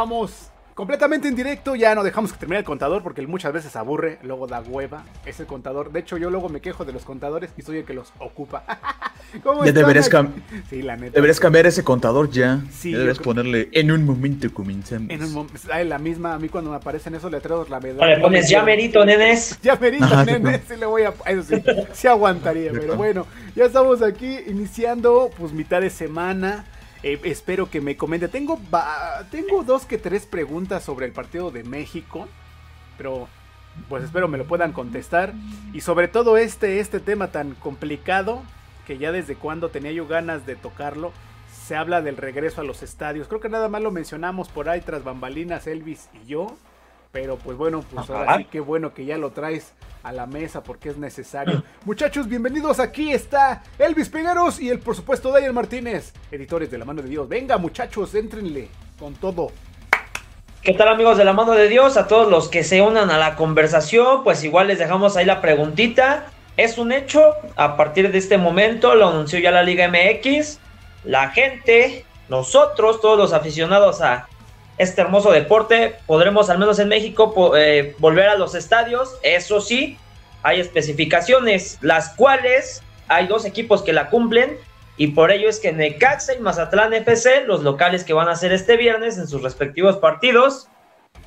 estamos completamente en directo. Ya no dejamos que termine el contador porque muchas veces aburre, luego da hueva. Es el contador. De hecho, yo luego me quejo de los contadores y soy el que los ocupa. ¿Cómo ya deberías, sí, la neta, deberías cambiar ese contador ya. Sí, deberías ponerle en un momento comenzamos. En un momento. La misma, a mí cuando me aparecen esos letreros, la verdad. Le pones ya merito, nenes. Ya merito, nenes. Sí, le voy a. Eso sí, sí aguantaría. pero bueno, ya estamos aquí iniciando, pues mitad de semana. Eh, espero que me comente. Tengo, tengo dos que tres preguntas sobre el partido de México. Pero pues espero me lo puedan contestar. Y sobre todo este, este tema tan complicado. Que ya desde cuando tenía yo ganas de tocarlo. Se habla del regreso a los estadios. Creo que nada más lo mencionamos por ahí tras bambalinas Elvis y yo. Pero pues bueno, pues ahora sí que bueno que ya lo traes a la mesa porque es necesario. Muchachos, bienvenidos. Aquí está Elvis Pegueros y el por supuesto Daniel Martínez, editores de La Mano de Dios. Venga, muchachos, éntrenle con todo. ¿Qué tal amigos de La Mano de Dios? A todos los que se unan a la conversación, pues igual les dejamos ahí la preguntita. Es un hecho, a partir de este momento lo anunció ya la Liga MX. La gente, nosotros, todos los aficionados a este hermoso deporte. Podremos, al menos en México, eh, volver a los estadios. Eso sí, hay especificaciones, las cuales hay dos equipos que la cumplen. Y por ello es que Necaxa y Mazatlán FC, los locales que van a hacer este viernes en sus respectivos partidos,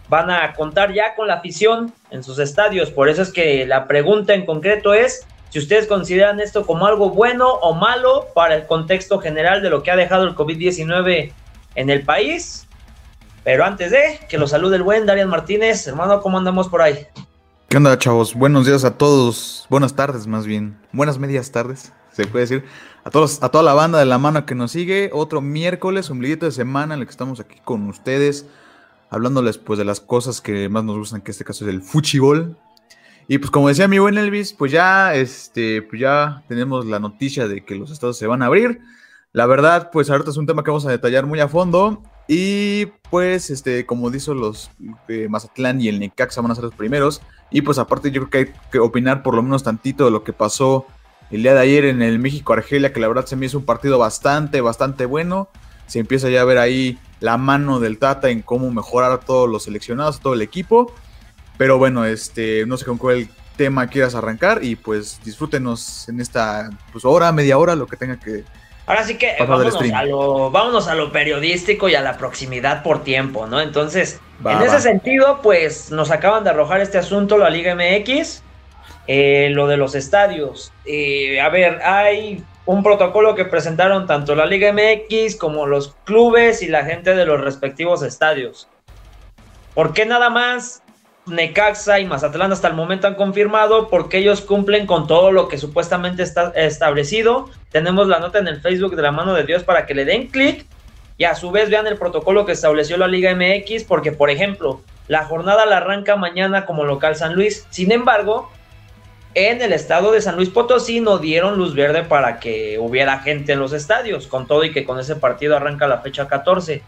van a contar ya con la afición en sus estadios. Por eso es que la pregunta en concreto es si ustedes consideran esto como algo bueno o malo para el contexto general de lo que ha dejado el COVID-19 en el país pero antes de que lo salude el buen Darian Martínez, hermano, ¿cómo andamos por ahí? ¿Qué onda, chavos? Buenos días a todos. Buenas tardes, más bien. Buenas medias tardes, se puede decir. A todos, a toda la banda de la mano que nos sigue. Otro miércoles, un de semana en el que estamos aquí con ustedes. Hablándoles pues de las cosas que más nos gustan, que en este caso es el fuchibol. Y pues como decía mi buen Elvis, pues ya, este, pues ya tenemos la noticia de que los estados se van a abrir. La verdad, pues ahorita es un tema que vamos a detallar muy a fondo. Y pues, este, como dijo los Mazatlán y el Necaxa van a ser los primeros. Y pues aparte yo creo que hay que opinar por lo menos tantito de lo que pasó el día de ayer en el México-Argelia, que la verdad se me hizo un partido bastante, bastante bueno. Se empieza ya a ver ahí la mano del Tata en cómo mejorar a todos los seleccionados, a todo el equipo. Pero bueno, este, no sé con cuál tema quieras arrancar y pues disfrútenos en esta pues, hora, media hora, lo que tenga que, Ahora sí que vámonos a, lo, vámonos a lo periodístico y a la proximidad por tiempo, ¿no? Entonces, en ese sentido, pues nos acaban de arrojar este asunto la Liga MX, eh, lo de los estadios. Eh, a ver, hay un protocolo que presentaron tanto la Liga MX como los clubes y la gente de los respectivos estadios. ¿Por qué nada más Necaxa y Mazatlán hasta el momento han confirmado porque ellos cumplen con todo lo que supuestamente está establecido. Tenemos la nota en el Facebook de la mano de Dios para que le den clic y a su vez vean el protocolo que estableció la Liga MX porque, por ejemplo, la jornada la arranca mañana como local San Luis. Sin embargo, en el estado de San Luis Potosí no dieron luz verde para que hubiera gente en los estadios, con todo y que con ese partido arranca la fecha 14.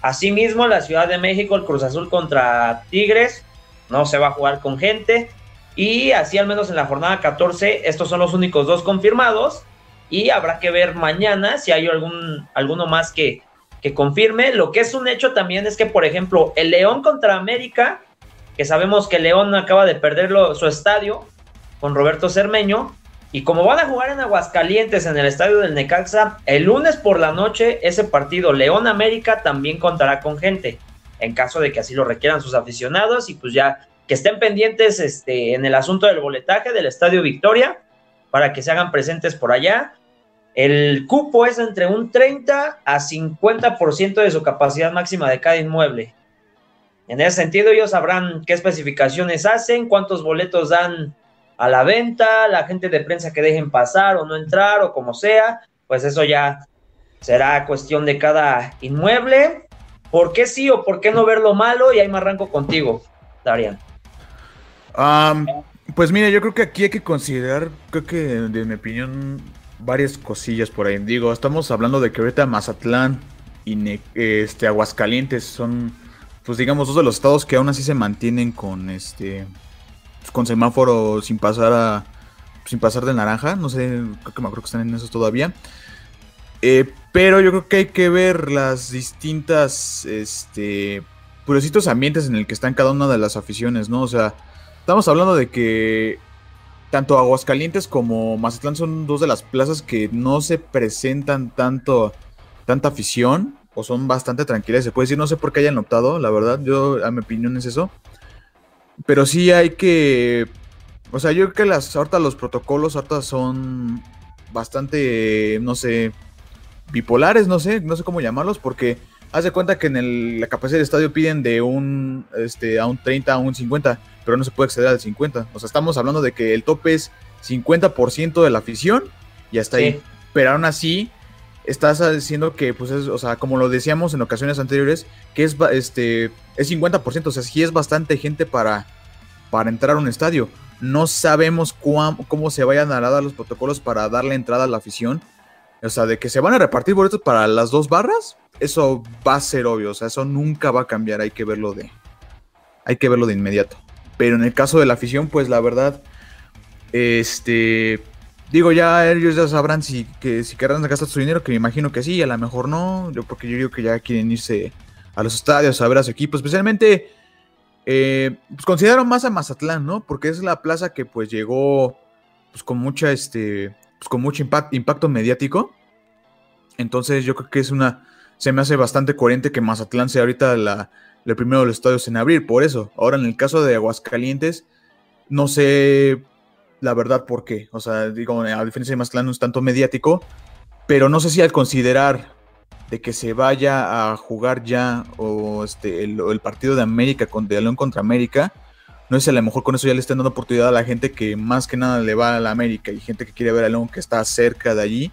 Asimismo, la Ciudad de México, el Cruz Azul contra Tigres, no se va a jugar con gente. Y así al menos en la jornada 14, estos son los únicos dos confirmados. Y habrá que ver mañana si hay algún, alguno más que, que confirme. Lo que es un hecho también es que, por ejemplo, el León contra América, que sabemos que León acaba de perder su estadio con Roberto Cermeño. Y como van a jugar en Aguascalientes en el estadio del Necaxa, el lunes por la noche ese partido León América también contará con gente en caso de que así lo requieran sus aficionados y pues ya que estén pendientes este, en el asunto del boletaje del Estadio Victoria para que se hagan presentes por allá. El cupo es entre un 30 a 50% de su capacidad máxima de cada inmueble. En ese sentido, ellos sabrán qué especificaciones hacen, cuántos boletos dan a la venta, la gente de prensa que dejen pasar o no entrar o como sea, pues eso ya será cuestión de cada inmueble. ¿Por qué sí o por qué no ver lo malo? Y ahí me arranco contigo, Darian. pues mira, yo creo que aquí hay que considerar, creo que de mi opinión, varias cosillas por ahí. Digo, estamos hablando de que ahorita Mazatlán y este, Aguascalientes son, pues digamos, dos de los estados que aún así se mantienen con este con semáforo sin pasar a sin pasar de naranja, no sé, creo que me acuerdo que están en esos todavía. Eh, pero yo creo que hay que ver las distintas, este, pues, ambientes en el que están cada una de las aficiones, ¿no? O sea, estamos hablando de que tanto Aguascalientes como Mazatlán son dos de las plazas que no se presentan tanto, tanta afición o son bastante tranquilas, se puede decir, no sé por qué hayan optado, la verdad, yo a mi opinión es eso. Pero sí hay que, o sea, yo creo que las, ahorita los protocolos ahorita son bastante, no sé, bipolares, no sé, no sé cómo llamarlos, porque haz de cuenta que en la capacidad del estadio piden de un, este, a un 30, a un 50, pero no se puede acceder al 50. O sea, estamos hablando de que el tope es 50% de la afición y hasta ahí. Pero aún así, estás diciendo que, pues, es, o sea, como lo decíamos en ocasiones anteriores, que es, este, es 50%, o sea, sí es bastante gente para, para entrar a un estadio. No sabemos cómo se vayan a dar los protocolos para darle entrada a la afición. O sea, de que se van a repartir boletos para las dos barras, eso va a ser obvio. O sea, eso nunca va a cambiar. Hay que verlo de. Hay que verlo de inmediato. Pero en el caso de la afición, pues la verdad. Este. Digo, ya ellos ya sabrán si, que, si querrán gastar su dinero, que me imagino que sí, a lo mejor no. Yo, porque yo digo que ya quieren irse a los estadios a ver a su equipo. Especialmente. Eh, pues consideraron más a Mazatlán, ¿no? Porque es la plaza que pues llegó pues con mucha este pues, con mucho impacto mediático. Entonces yo creo que es una, se me hace bastante coherente que Mazatlán sea ahorita la, el primero de los estadios en abrir, por eso. Ahora en el caso de Aguascalientes, no sé la verdad por qué. O sea, digo, a diferencia de Mazatlán no es tanto mediático, pero no sé si al considerar de que se vaya a jugar ya o este, el, partido de América de León contra América, no sé si a lo mejor con eso ya le están dando oportunidad a la gente que más que nada le va a la América y gente que quiere ver a León que está cerca de allí,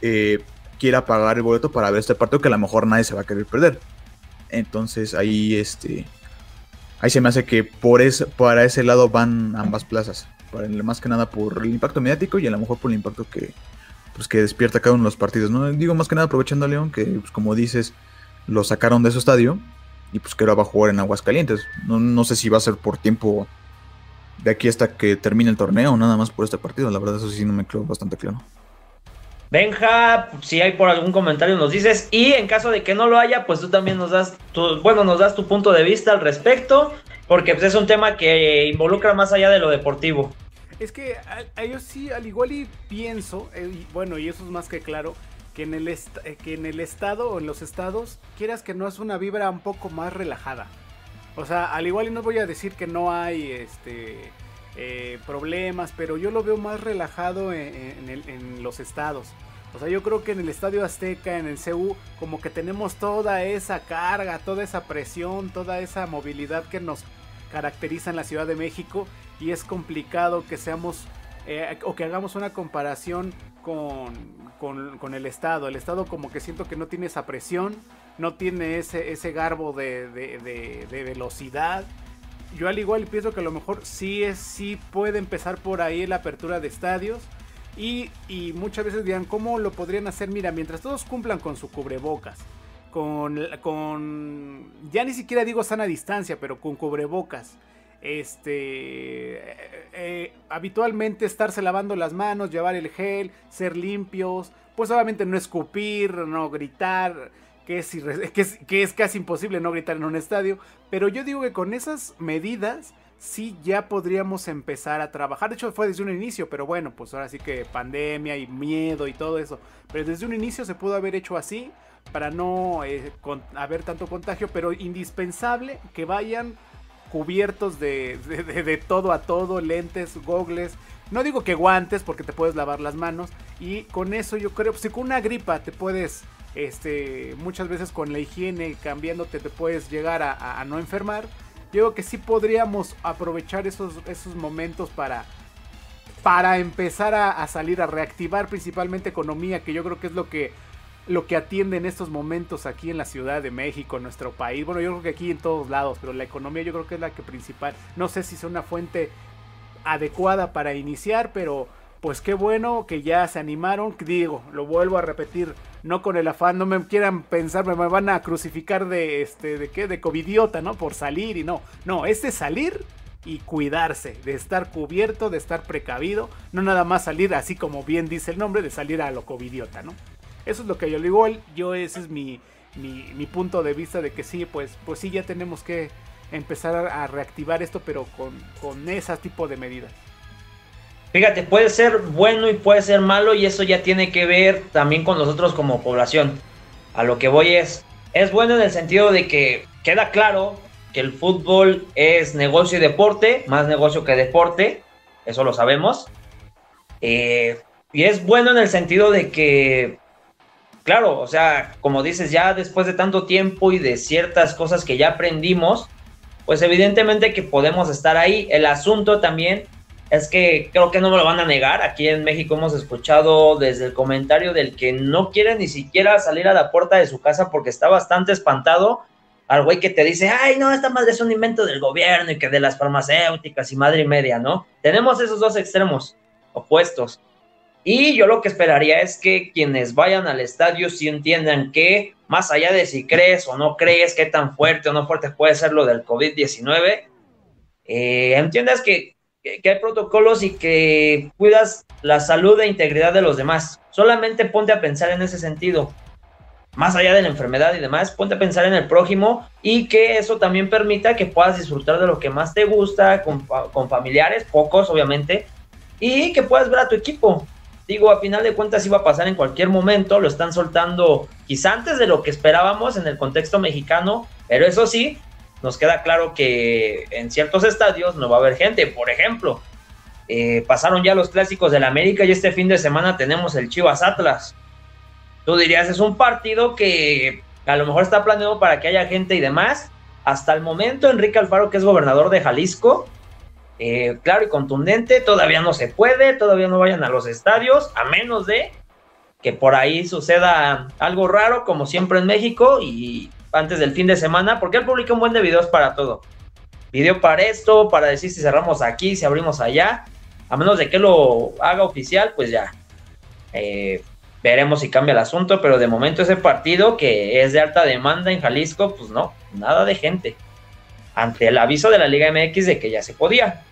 eh, quiera pagar el boleto para ver este partido que a lo mejor nadie se va a querer perder. Entonces ahí este ahí se me hace que por ese, para ese lado van ambas plazas. Para más que nada por el impacto mediático y a lo mejor por el impacto que, pues, que despierta cada uno de los partidos. ¿no? Digo más que nada aprovechando a León, que pues, como dices, lo sacaron de su estadio y pues que ahora va a jugar en Aguascalientes. No, no sé si va a ser por tiempo de aquí hasta que termine el torneo, nada más por este partido. La verdad, eso sí no me quedó bastante claro. Benja, si hay por algún comentario nos dices y en caso de que no lo haya, pues tú también nos das tu, bueno, nos das tu punto de vista al respecto, porque pues, es un tema que involucra más allá de lo deportivo. Es que a, yo sí, al igual y pienso, eh, bueno, y eso es más que claro, que en, el eh, que en el estado o en los estados, quieras que no es una vibra un poco más relajada. O sea, al igual y no voy a decir que no hay este eh, problemas, pero yo lo veo más relajado en, los estados. O sea, yo creo que en el Estadio Azteca, en el CU, como que tenemos toda esa carga, toda esa presión, toda esa movilidad que nos caracteriza en la Ciudad de México y es complicado que seamos eh, o que hagamos una comparación con, el Estado. El Estado como que siento que no tiene esa presión, no tiene ese, ese garbo de, velocidad. Yo al igual pienso que a lo mejor sí, es, sí puede empezar por ahí la apertura de estadios. Y, y, muchas veces dirán, ¿cómo lo podrían hacer? Mira, mientras todos cumplan con su cubrebocas, con, con ya ni siquiera digo sana distancia, pero con cubrebocas este eh, eh, habitualmente estarse lavando las manos, llevar el gel, ser limpios, pues obviamente no escupir, no gritar, que es, que es, casi imposible no gritar en un estadio, pero yo digo que con esas medidas sí ya podríamos empezar a trabajar. De hecho, fue desde un inicio, pero bueno, pues ahora sí que pandemia y miedo y todo eso. Pero desde un inicio se pudo haber hecho así para no eh, haber tanto contagio, pero indispensable que vayan cubiertos de, de, todo a todo, lentes, gogles. No digo que guantes porque te puedes lavar las manos. Y con eso yo creo, si con una gripa te puedes, este, muchas veces con la higiene cambiándote te puedes llegar a, no enfermar. Yo creo que sí podríamos aprovechar esos, esos momentos para, para empezar a, salir, a reactivar principalmente economía, que yo creo que es lo que lo que atiende en estos momentos aquí en la Ciudad de México, nuestro país. Bueno, yo creo que aquí en todos lados, pero la economía yo creo que es la que principal. No sé si es una fuente adecuada para iniciar, pero pues qué bueno que ya se animaron. Digo, lo vuelvo a repetir, no con el afán, no me quieran pensar, me van a crucificar de este, de qué, de covidiota, ¿no? Por salir y no. No, este salir y cuidarse, de estar cubierto, de estar precavido, no nada más salir así como bien dice el nombre, de salir a lo covidiota, ¿no? Eso es lo que yo digo, yo ese es mi, mi, punto de vista de que sí, pues, pues sí, ya tenemos que empezar a, reactivar esto, pero con, con ese tipo de medidas. Fíjate, puede ser bueno y puede ser malo y eso ya tiene que ver también con nosotros como población. A lo que voy es, es bueno en el sentido de que queda claro que el fútbol es negocio y deporte, más negocio que deporte, eso lo sabemos. Eh, y es bueno en el sentido de que, claro, o sea, como dices, ya después de tanto tiempo y de ciertas cosas que ya aprendimos, pues evidentemente que podemos estar ahí. El asunto también es que creo que no me lo van a negar. Aquí en México hemos escuchado desde el comentario del que no quiere ni siquiera salir a la puerta de su casa porque está bastante espantado al güey que te dice, ay, no, esta madre es un invento del gobierno y que de las farmacéuticas y madre y media, ¿no? Tenemos esos dos extremos opuestos. Y yo lo que esperaría es que quienes vayan al estadio sí entiendan que, más allá de si crees o no crees, qué tan fuerte o no fuerte puede ser lo del COVID-19, eh, entiendas que, que, hay protocolos y que cuidas la salud e integridad de los demás. Solamente ponte a pensar en ese sentido más allá de la enfermedad y demás, ponte a pensar en el prójimo y que eso también permita que puedas disfrutar de lo que más te gusta, con, familiares, pocos obviamente, y que puedas ver a tu equipo. Digo, a final de cuentas iba a pasar en cualquier momento, lo están soltando quizá antes de lo que esperábamos en el contexto mexicano, pero eso sí, nos queda claro que en ciertos estadios no va a haber gente. Por ejemplo, eh, pasaron ya los clásicos del América y este fin de semana tenemos el Chivas Atlas tú dirías, es un partido que a lo mejor está planeado para que haya gente y demás. Hasta el momento, Enrique Alfaro, que es gobernador de Jalisco, eh, claro y contundente, todavía no se puede, todavía no vayan a los estadios, a menos de que por ahí suceda algo raro, como siempre en México, y antes del fin de semana, porque él publica un buen de videos para todo. Video para esto, para decir si cerramos aquí, si abrimos allá, a menos de que lo haga oficial, pues ya. Eh, Veremos si cambia el asunto, pero de momento ese partido que es de alta demanda en Jalisco, pues no, nada de gente. Ante el aviso de la Liga MX de que ya se podía.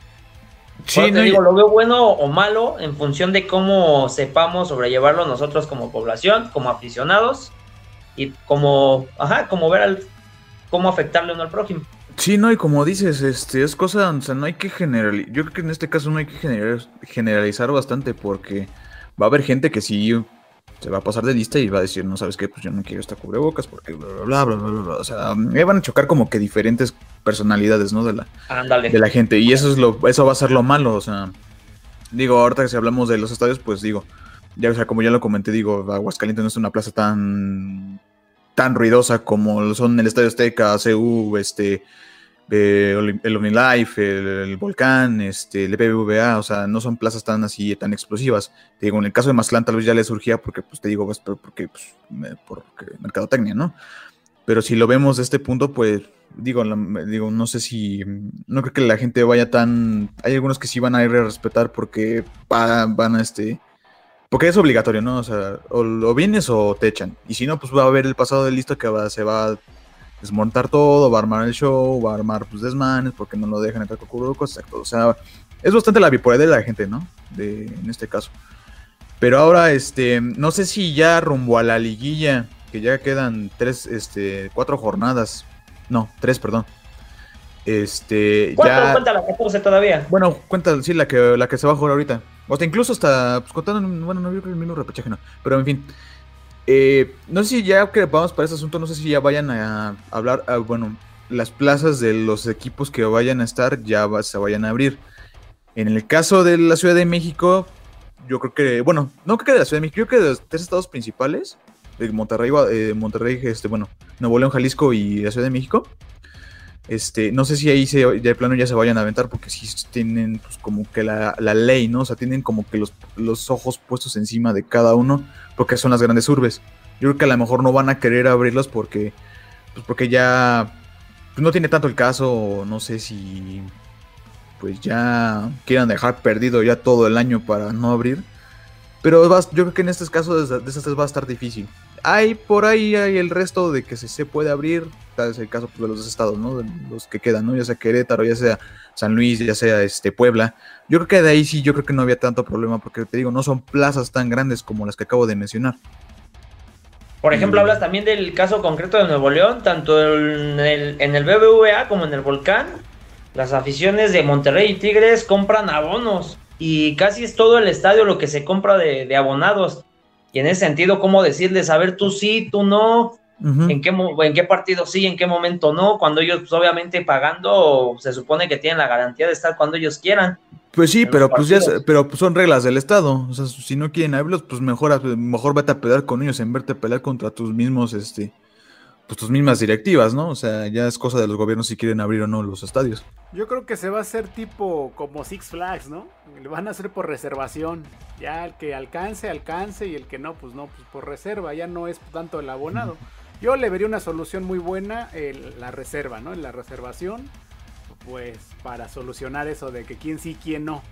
Sí, no, digo, lo veo bueno o malo en función de cómo sepamos sobrellevarlo nosotros como población, como aficionados y como, ajá, como ver al, cómo afectarle uno al prójimo. Sí, no, y como dices, este, es cosa, o sea, no hay que generalizar, yo creo que en este caso no hay que generalizar bastante porque va a haber gente que sí se va a pasar de lista y va a decir, no sabes qué, pues yo no quiero esta cubrebocas porque bla, bla, bla, bla, bla, O sea, me van a chocar como que diferentes personalidades, ¿no? De la, de la gente. Y eso es lo, eso va a ser lo malo, o sea. Digo, ahorita que si hablamos de los estadios, pues digo, ya, o sea, como ya lo comenté, digo, Aguascalientes no es una plaza tan, tan ruidosa como son el Estadio Azteca, CU, este, el OmniLife, el, Volcán, este, el EPBVA, o sea, no son plazas tan así, tan explosivas. Te digo, en el caso de Mazatlán tal vez ya le surgía porque, pues te digo, pues, porque, pues, porque mercadotecnia, ¿no? Pero si lo vemos de este punto, pues, digo, digo, no sé si, no creo que la gente vaya tan, hay algunos que sí van a ir a respetar porque van, a este, porque es obligatorio, ¿no? O sea, o, vienes o te echan. Y si no, pues va a haber el pasado de listo que se va desmontar todo, va a armar el show, va a armar pues, desmanes porque no lo dejan entrar con cubrebocas, exacto. O sea, es bastante la bipolaridad de la gente, ¿no? De, en este caso. Pero ahora, este, no sé si ya rumbo a la liguilla, que ya quedan tres, este, cuatro jornadas. No, tres, perdón. Este, ya... cuenta la 14 todavía? Bueno, cuenta, sí, la que, la que se va a jugar ahorita. O sea, incluso hasta, pues contando, bueno, no, veo que el mismo repechaje no. Pero en fin, eh, no sé si ya que vamos para ese asunto, no sé si ya vayan a hablar, ah, bueno, las plazas de los equipos que vayan a estar ya se vayan a abrir. En el caso de la Ciudad de México, yo creo que, bueno, no creo que de la Ciudad de México, creo que de los tres estados principales, de Monterrey, eh, Monterrey, este, bueno, Nuevo León, Jalisco y la Ciudad de México, este, no sé si ahí se, de plano ya se vayan a aventar porque sí tienen pues, como que la, ley, ¿no? O sea, tienen como que los, los, ojos puestos encima de cada uno porque son las grandes urbes. Yo creo que a lo mejor no van a querer abrirlos porque, pues porque ya pues, no tiene tanto el caso, no sé si pues ya quieran dejar perdido ya todo el año para no abrir. Pero yo creo que en estos casos de, esas tres va a estar difícil. Hay por ahí hay el resto de que se, se puede abrir, tal es el caso pues, de los estados, ¿no? De los que quedan, ¿no? Ya sea Querétaro, ya sea San Luis, ya sea este Puebla. Yo creo que de ahí sí, yo creo que no había tanto problema, porque te digo, no son plazas tan grandes como las que acabo de mencionar. Por ejemplo, hablas también del caso concreto de Nuevo León, tanto en el, en el BBVA como en el Volcán. Las aficiones de Monterrey y Tigres compran abonos y casi es todo el estadio lo que se compra de, abonados. Y en ese sentido, ¿cómo decirles, a ver, tú sí, tú no? ¿En, qué, ¿En qué partido sí, en qué momento no? Cuando ellos, pues, obviamente, pagando, se supone que tienen la garantía de estar cuando ellos quieran. Pues sí, pero pues ya pero pues son reglas del Estado. O sea, si no quieren abrirlos, pues mejor, mejor vete a pelear con ellos en verte a pelear contra tus mismos, este, pues tus mismas directivas, ¿no? O sea, ya es cosa de los gobiernos si quieren abrir o no los estadios. Yo creo que se va a hacer tipo como Six Flags, ¿no? Le van a hacer por reservación. Ya el que alcance, alcance y el que no, pues no, pues por reserva. Ya no es tanto el abonado. Yo le vería una solución muy buena en la reserva, ¿no? En la reservación, pues para solucionar eso de que quién sí, quién no.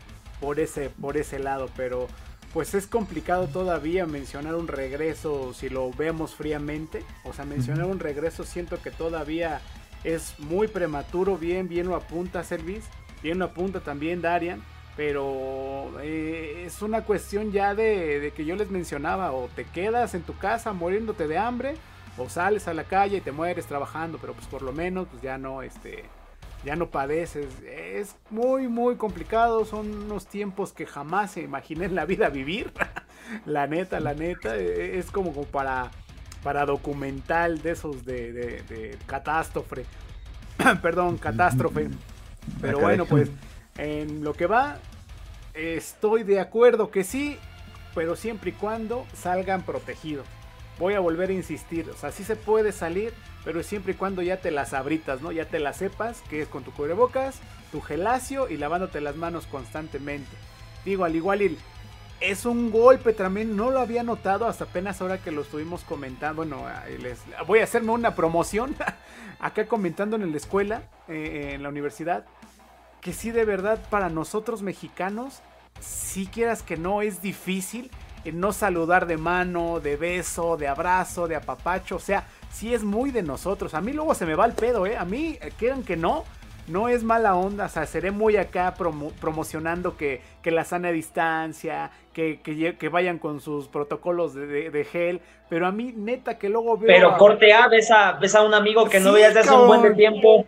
Por ese, por ese lado, pero pues es complicado todavía mencionar un regreso si lo vemos fríamente. O sea, mencionar un regreso siento que todavía es muy prematuro. Bien, bien lo apunta Servis, bien lo apunta también Darian. Pero eh, es una cuestión ya de, de, que yo les mencionaba, o te quedas en tu casa muriéndote de hambre, o sales a la calle y te mueres trabajando, pero pues por lo menos pues ya no, este, ya no padeces. Es muy, muy complicado. Son unos tiempos que jamás se imaginé en la vida vivir. la neta, la neta. E, es como, para, para documental de esos de, de, catástrofe. Perdón, catástrofe. Pero bueno, pues en lo que va, estoy de acuerdo que sí, pero siempre y cuando salgan protegidos. Voy a volver a insistir, o sea, sí se puede salir, pero siempre y cuando ya te las abritas, ¿no? Ya te las sepas, que es con tu cubrebocas, tu gelacio y lavándote las manos constantemente. Digo, al igual es un golpe también, no lo había notado hasta apenas ahora que lo estuvimos comentando. Bueno, les, voy a hacerme una promoción acá comentando en la escuela, eh, en la universidad, que sí de verdad para nosotros mexicanos, si quieras que no es difícil no saludar de mano, de beso, de abrazo, de apapacho, o sea, sí es muy de nosotros. A mí luego se me va el pedo, ¿eh? A mí, eh, quieran que no, no es mala onda, o sea, seré muy acá promocionando que, que, la sana distancia, que, que, vayan con sus protocolos de, gel, pero a mí neta que luego veo... Pero corte A, ves a, ves a un amigo que no veías desde hace un buen de tiempo.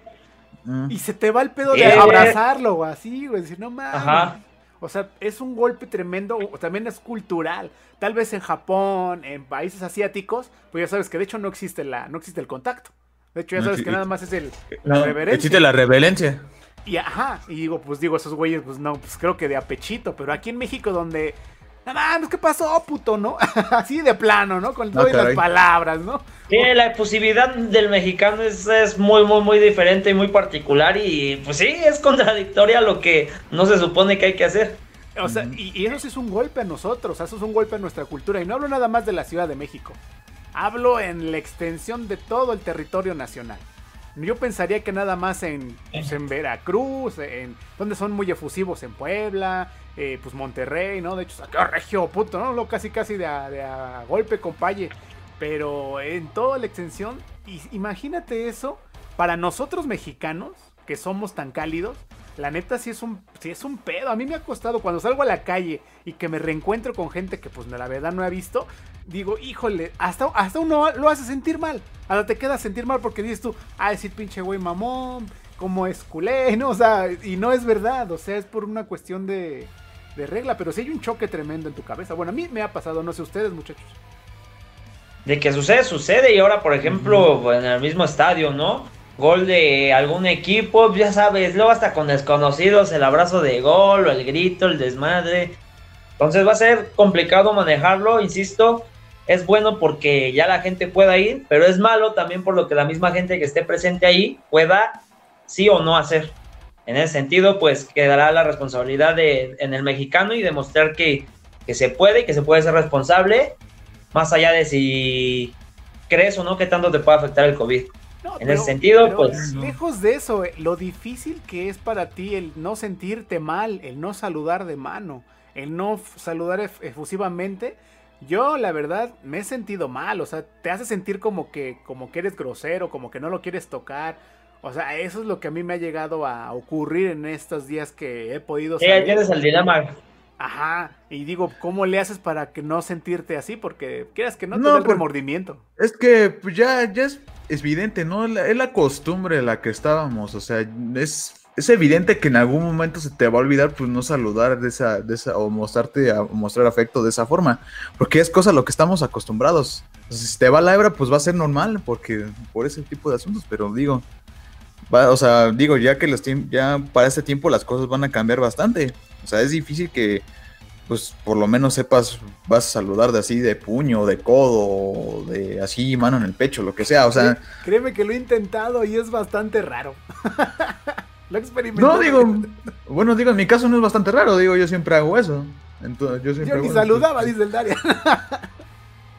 Y se te va el pedo de eh. abrazarlo, o así, güey, decir, no mames. O sea, es un golpe tremendo, también es cultural. Tal vez en Japón, en países asiáticos, pues ya sabes que de hecho no existe la, no existe el contacto. De hecho, ya sabes que nada más es el la reverencia. Existe la reverencia. Y ajá, y digo, pues digo, esos güeyes, pues no, pues creo que de apechito, pero aquí en México donde nada más, ¿qué pasó, puto, no? Así de plano, ¿no? Con todas las palabras, ¿no? Sí, la efusividad del mexicano es, es, muy, muy, muy diferente y muy particular y pues sí, es contradictoria lo que no se supone que hay que hacer. O sea, y, eso sí es un golpe a nosotros, eso es un golpe a nuestra cultura. Y no hablo nada más de la Ciudad de México, hablo en la extensión de todo el territorio nacional. Yo pensaría que nada más en, pues, en Veracruz, en donde son muy efusivos en Puebla, eh, pues Monterrey, ¿no? De hecho, saqueo regio, puto, ¿no? Lo casi casi de a, golpe con paye. Pero en toda la extensión, imagínate eso para nosotros mexicanos, que somos tan cálidos, la neta sí es un sí es un pedo. A mí me ha costado cuando salgo a la calle y que me reencuentro con gente que pues la verdad no ha visto, digo, híjole, hasta, hasta uno lo hace sentir mal. Hasta te queda sentir mal porque dices tú, ah, decir pinche güey mamón, como es culé, ¿no? O sea, y no es verdad, o sea, es por una cuestión de, de regla, pero sí hay un choque tremendo en tu cabeza. Bueno, a mí me ha pasado, no sé ustedes, muchachos. De que sucede, sucede, y ahora, por ejemplo, en el mismo estadio, ¿no? gol de algún equipo, ya sabes, luego hasta con desconocidos, el abrazo de gol o el grito, el desmadre. Entonces va a ser complicado manejarlo, insisto, es bueno porque ya la gente pueda ir, pero es malo también por lo que la misma gente que esté presente ahí pueda sí o no hacer. En ese sentido, pues quedará la responsabilidad de, en el mexicano y demostrar que, que se puede, que se puede ser responsable, más allá de si crees o no que tanto te puede afectar el COVID en ese sentido, pues. Lejos de eso, eh, lo difícil que es para ti el no sentirte mal, el no saludar de mano, el no saludar efusivamente. Yo, la verdad, me he sentido mal. O sea, te hace sentir como que, como que eres grosero, como que no lo quieres tocar. O sea, eso es lo que a mí me ha llegado a ocurrir en estos días que he podido salir. Tienes el dilema. Ajá, y digo, ¿cómo le haces para que no sentirte así? Porque quieras que no te no, el pues, remordimiento. Es que pues, ya, ya es, evidente, ¿no? es la costumbre la que estábamos, o sea, es, es evidente que en algún momento se te va a olvidar, pues, no saludar de esa, de esa, o mostrarte, o mostrar afecto de esa forma, porque es cosa a lo que estamos acostumbrados. si te va la hebra, pues va a ser normal, porque por ese tipo de asuntos, pero digo, o sea, digo, ya que los ya para este tiempo las cosas van a cambiar bastante. O sea, es difícil que, pues, por lo menos sepas, vas a saludar de así, de puño, de codo, de así, mano en el pecho, lo que sea. O sea. Créeme que lo he intentado y es bastante raro. lo he experimentado. No, digo, bueno, digo, en mi caso no es bastante raro, digo, yo siempre hago eso. Entonces, yo siempre ni saludaba, dice el Daria.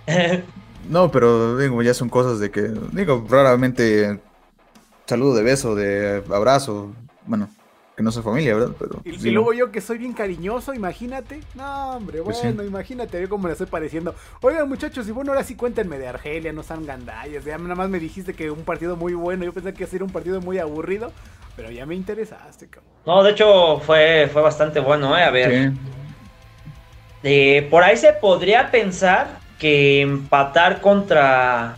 no, pero digo, ya son cosas de que, digo, raramente saludo de beso, de abrazo. Bueno, que no soy familia, ¿verdad? Pero, y, luego yo que soy bien cariñoso, imagínate. No, hombre, pues bueno, imagínate yo cómo le estoy pareciendo. Oigan, muchachos, y bueno, ahora sí cuéntenme de Argelia, no sean gandallas. Ya nada más me dijiste que un partido muy bueno. Yo pensé que iba a ser un partido muy aburrido, pero ya me interesaste, cabrón. No, de hecho, fue, fue bastante bueno, ¿eh? A ver. Eh, por ahí se podría pensar que empatar contra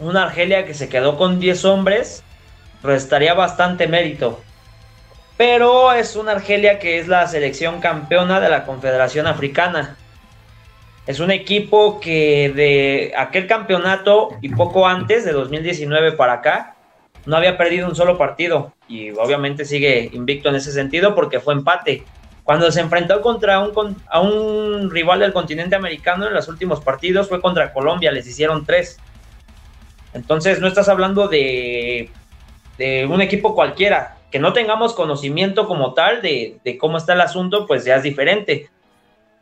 una Argelia que se quedó con 10 hombres restaría bastante mérito. Pero es una Argelia que es la selección campeona de la Confederación Africana. Es un equipo que de aquel campeonato y poco antes, de 2019 para acá, no había perdido un solo partido. Y obviamente sigue invicto en ese sentido porque fue empate. Cuando se enfrentó contra un, a un rival del continente americano en los últimos partidos fue contra Colombia, les hicieron tres. Entonces no estás hablando de de un equipo cualquiera. Que no tengamos conocimiento como tal de, cómo está el asunto, pues ya es diferente.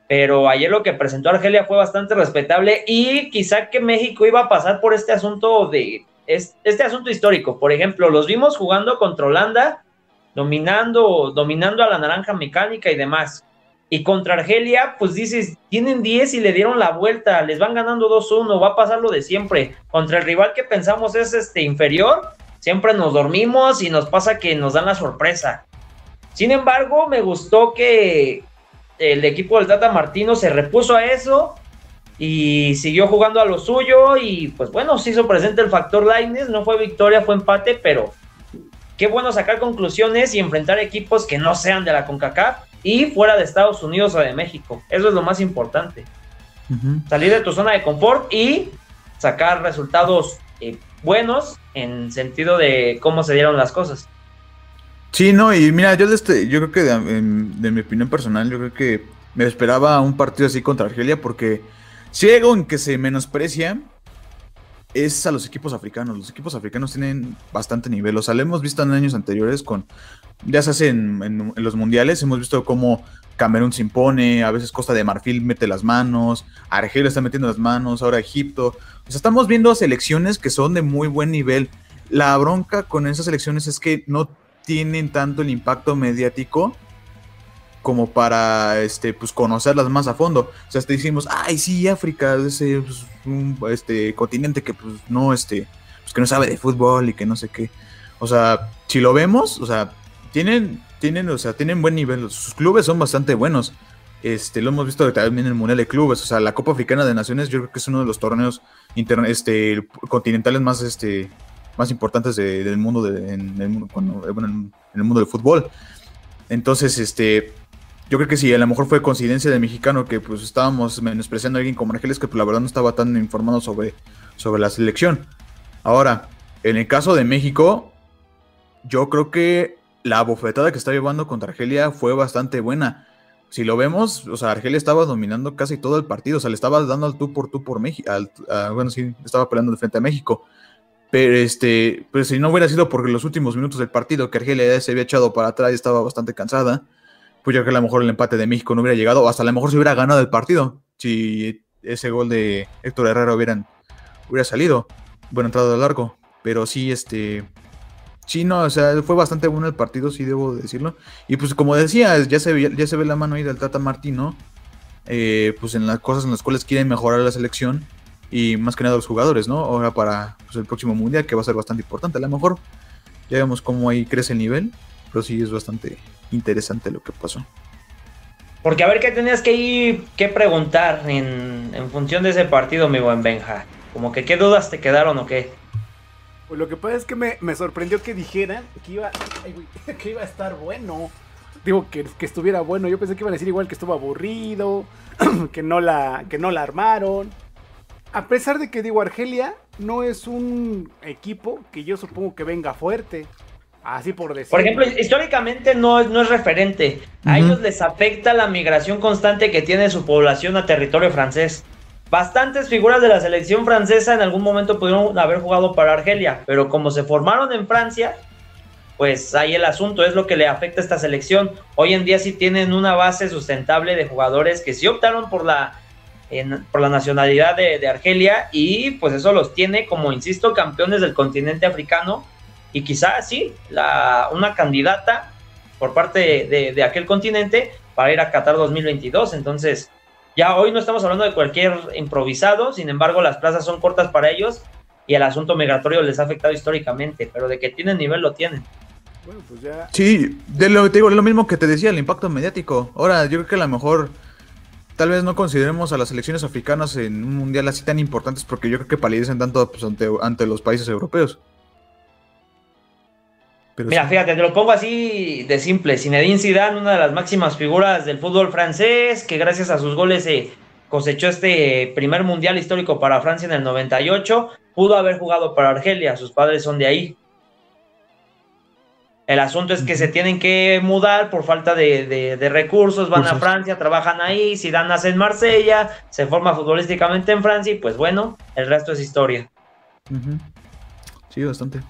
Pero ayer lo que presentó Argelia fue bastante respetable y quizá que México iba a pasar por este asunto de este asunto histórico. Por ejemplo, los vimos jugando contra Holanda, dominando, dominando a la naranja mecánica y demás. Y contra Argelia, pues dices, tienen 10 y le dieron la vuelta, les van ganando 2-1, va a pasar lo de siempre. Contra el rival que pensamos es este inferior, Siempre nos dormimos y nos pasa que nos dan la sorpresa. Sin embargo, me gustó que el equipo del Tata Martino se repuso a eso y siguió jugando a lo suyo y pues bueno, se hizo presente el factor Lightness, no fue victoria, fue empate, pero qué bueno sacar conclusiones y enfrentar equipos que no sean de la CONCACAF y fuera de Estados Unidos o de México. Eso es lo más importante. Salir de tu zona de confort y sacar resultados eh, buenos en sentido de cómo se dieron las cosas. Sí, no, y mira, yo, este, yo creo que de, mi opinión personal, yo creo que me esperaba un partido así contra Argelia porque si algo en que se menosprecia es a los equipos africanos. Los equipos africanos tienen bastante nivel. O sea, lo hemos visto en años anteriores con, ya se hace en, los mundiales, hemos visto cómo Camerún se impone, a veces Costa de Marfil mete las manos, Argelia está metiendo las manos, ahora Egipto. O sea, estamos viendo selecciones que son de muy buen nivel. La bronca con esas selecciones es que no tienen tanto el impacto mediático como para este pues conocerlas más a fondo. O sea, te decimos, ay sí, África es pues, un este continente que pues no este pues que no sabe de fútbol y que no sé qué. O sea, si lo vemos, o sea, tienen tienen, o sea, tienen buen nivel, sus clubes son bastante buenos. Este, lo hemos visto también en el Mundial de Clubes, o sea, la Copa Africana de Naciones yo creo que es uno de los torneos este, continentales más este más importantes del mundo en el mundo, en el mundo del fútbol. Entonces, este, yo creo que sí, a lo mejor fue coincidencia del mexicano que pues estábamos menospreciando a alguien como Ángeles que pues, la verdad no estaba tan informado sobre, sobre la selección. Ahora, en el caso de México, yo creo que la bofetada que está llevando contra Argelia fue bastante buena. Si lo vemos, o sea, Argelia estaba dominando casi todo el partido, o sea, le estaba dando al tú por tú por México, bueno, sí, estaba peleando de frente a México. Pero este, pues si no hubiera sido por los últimos minutos del partido, que Argelia se había echado para atrás y estaba bastante cansada, pues yo creo que a lo mejor el empate de México no hubiera llegado, o hasta a lo mejor se hubiera ganado el partido, si ese gol de Héctor Herrera hubieran, hubiera salido, bueno, entrado de largo. Pero sí, este, sí, no, o sea, fue bastante bueno el partido, sí debo decirlo. Y pues como decía, ya se ve, ya se ve la mano ahí del Tata Martino, eh, pues en las cosas en las cuales quieren mejorar la selección y más que nada los jugadores, ¿no? Ahora para pues, el próximo mundial, que va a ser bastante importante. A lo mejor ya vemos cómo ahí crece el nivel, pero sí es bastante interesante lo que pasó. Porque a ver qué tenías que ir, que preguntar en, función de ese partido, mi buen Benja. Como que qué dudas te quedaron o qué. Pues lo que pasa es que me, sorprendió que dijeran que iba, que iba a estar bueno. Digo, que, que, estuviera bueno. Yo pensé que iban a decir igual que estuvo aburrido, que no la, que no la armaron. A pesar de que digo, Argelia no es un equipo que yo supongo que venga fuerte. Así por decirlo. Por ejemplo, históricamente no, no es referente. A ellos les afecta la migración constante que tiene su población a territorio francés. Bastantes figuras de la selección francesa en algún momento pudieron haber jugado para Argelia, pero como se formaron en Francia, pues ahí el asunto es lo que le afecta a esta selección. Hoy en día sí tienen una base sustentable de jugadores que sí optaron por la, por la nacionalidad de, de Argelia y pues eso los tiene como, insisto, campeones del continente africano y quizás sí, la, una candidata por parte de, aquel continente para ir a Qatar 2022. Entonces, ya hoy no estamos hablando de cualquier improvisado, sin embargo, las plazas son cortas para ellos y el asunto migratorio les ha afectado históricamente, pero de que tienen nivel lo tienen. Bueno, pues ya. Sí, de lo, te digo, lo mismo que te decía, el impacto mediático. Ahora, yo creo que a lo mejor tal vez no consideremos a las elecciones africanas en un mundial así tan importantes porque yo creo que palidecen tanto pues, ante, ante los países europeos. Mira, fíjate, te lo pongo así de simple. Zinedine Zidane, una de las máximas figuras del fútbol francés, que gracias a sus goles se cosechó este primer mundial histórico para Francia en el 98, pudo haber jugado para Argelia, sus padres son de ahí. El asunto es que se tienen que mudar por falta de, recursos, van a Francia, trabajan ahí, Zidane nace en Marsella, se forma futbolísticamente en Francia y pues bueno, el resto es historia. Sí, bastante.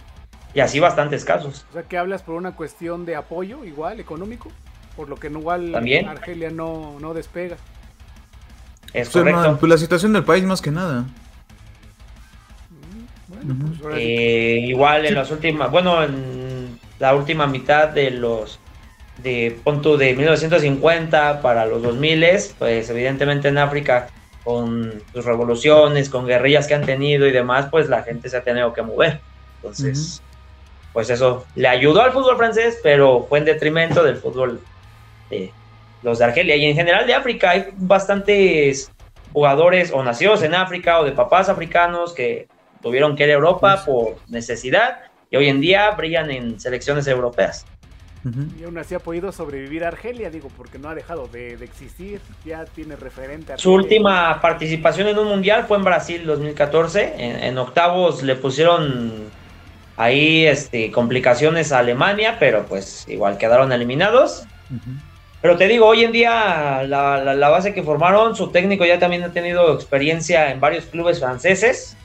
Y así bastantes casos. O sea, que hablas por una cuestión de apoyo, igual, económico, por lo que igual ¿También? Argelia no, no despega. Es correcto. pues la situación del país más que nada. Mm, pues, eh, igual en las últimas, bueno, en la última mitad de los de punto de 1950 para los 2000, pues evidentemente en África con sus revoluciones, con guerrillas que han tenido y demás, pues la gente se ha tenido que mover. Entonces, pues eso le ayudó al fútbol francés, pero fue en detrimento del fútbol de los de Argelia. Y en general de África hay bastantes jugadores o nacidos en África o de papás africanos que tuvieron que ir a Europa por necesidad y hoy en día brillan en selecciones europeas. Y aún así ha podido sobrevivir a Argelia, digo, porque no ha dejado de, existir, ya tiene referente. Su última participación en un mundial fue en Brasil 2014, en octavos le pusieron Ahí este, complicaciones a Alemania, pero pues igual quedaron eliminados. Pero te digo, hoy en día la, base que formaron, su técnico ya también ha tenido experiencia en varios clubes franceses.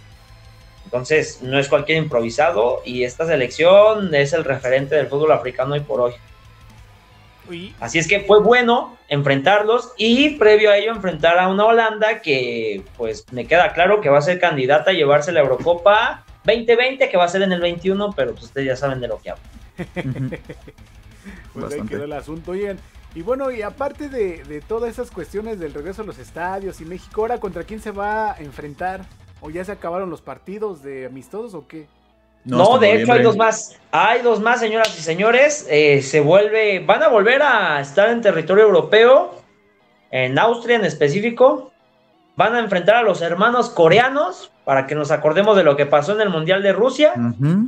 Entonces no es cualquier improvisado y esta selección es el referente del fútbol africano hoy por hoy. Así es que fue bueno enfrentarlos y previo a ello enfrentar a una Holanda que pues me queda claro que va a ser candidata a llevarse la Eurocopa 2020, que va a ser en el 21, pero pues ustedes ya saben de lo que hablo. pues ahí quedó el asunto. bien. y bueno, y aparte de, todas esas cuestiones del regreso a los estadios y México, ¿ahora contra quién se va a enfrentar? ¿O ya se acabaron los partidos de amistosos o qué? No, de hecho hay dos más. Hay dos más, señoras y señores. Eh, se vuelve, van a volver a estar en territorio europeo, en Austria en específico. Van a enfrentar a los hermanos coreanos para que nos acordemos de lo que pasó en el Mundial de Rusia.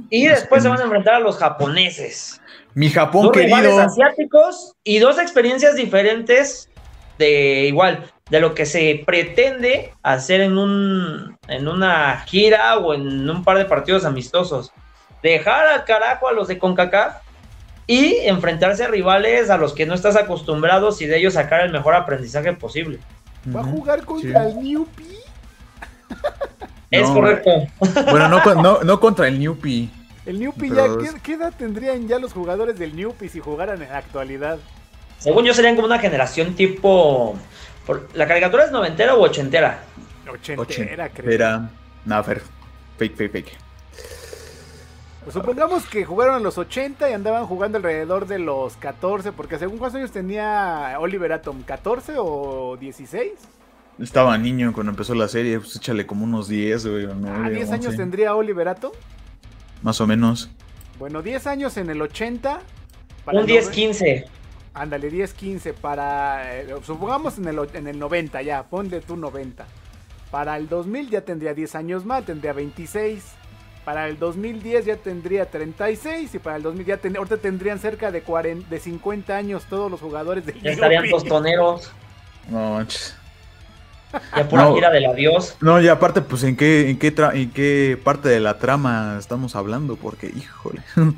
Y después se van a enfrentar a los japoneses. Mi Japón dos querido. asiáticos y dos experiencias diferentes de igual, de lo que se pretende hacer en, un, en una gira o en un par de partidos amistosos. Dejar al carajo a los de CONCACAF y enfrentarse a rivales a los que no estás acostumbrados y de ellos sacar el mejor aprendizaje posible. Va a jugar contra el Newpi. Es correcto. Bueno, no, no, contra el Newpi. El Newpi ya, ¿qué, edad tendrían ya los jugadores del Newpi si jugaran en la actualidad? Según yo serían como una generación tipo... ¿La caricatura es noventera o ochentera? Ochentera, creo. Era... No, fake, fake, fake. Pues supongamos que jugaron en los 80 y andaban jugando alrededor de los 14, porque según cuántos años tenía Oliver Atom, ¿14 o 16? Estaba niño cuando empezó la serie, pues échale como unos 10, güey. ah, 10 años tendría Oliverato. Más o menos. Bueno, 10 años en el 80. Un 10-15. Ándale, 10, 15 para... Eh, supongamos en el, en el 90 ya, ponle tú 90. Para el 2000 ya tendría 10 años más, tendría 26. Para el 2010 ya tendría 36 y para el 2000 ya ahorita tendrían cerca de, 40, de 50 años todos los jugadores del Ya estarían tostoneros. No, ya por no, gira del adiós. No, y aparte, pues, ¿en qué, en, qué ¿en qué parte de la trama estamos hablando? Porque, híjole.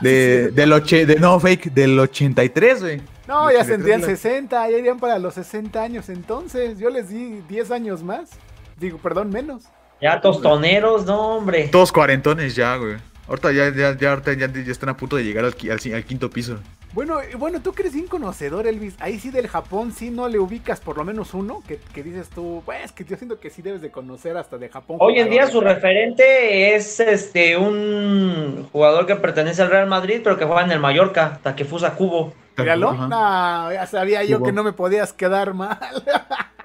De, del oche, de, no, fake, del 83, güey. No, ya tendrían 60, ya irían para los 60 años entonces. Yo les di 10 años más. Digo, perdón, menos. Ya tostoneros, no, hombre. Todos cuarentones ya, güey. Ahorita ya, ya, ya, ya, ya están a punto de llegar al, al quinto piso. Bueno, bueno, tú crees bien conocedor, Elvis. Ahí sí del Japón sí no le ubicas por lo menos uno que, dices tú, pues que yo siento que sí debes de conocer hasta de Japón. Hoy en día su referente es este un jugador que pertenece al Real Madrid, pero que juega en el Mallorca, Takefusa Kubo. Míralo, no, ya sabía yo que no me podías quedar mal.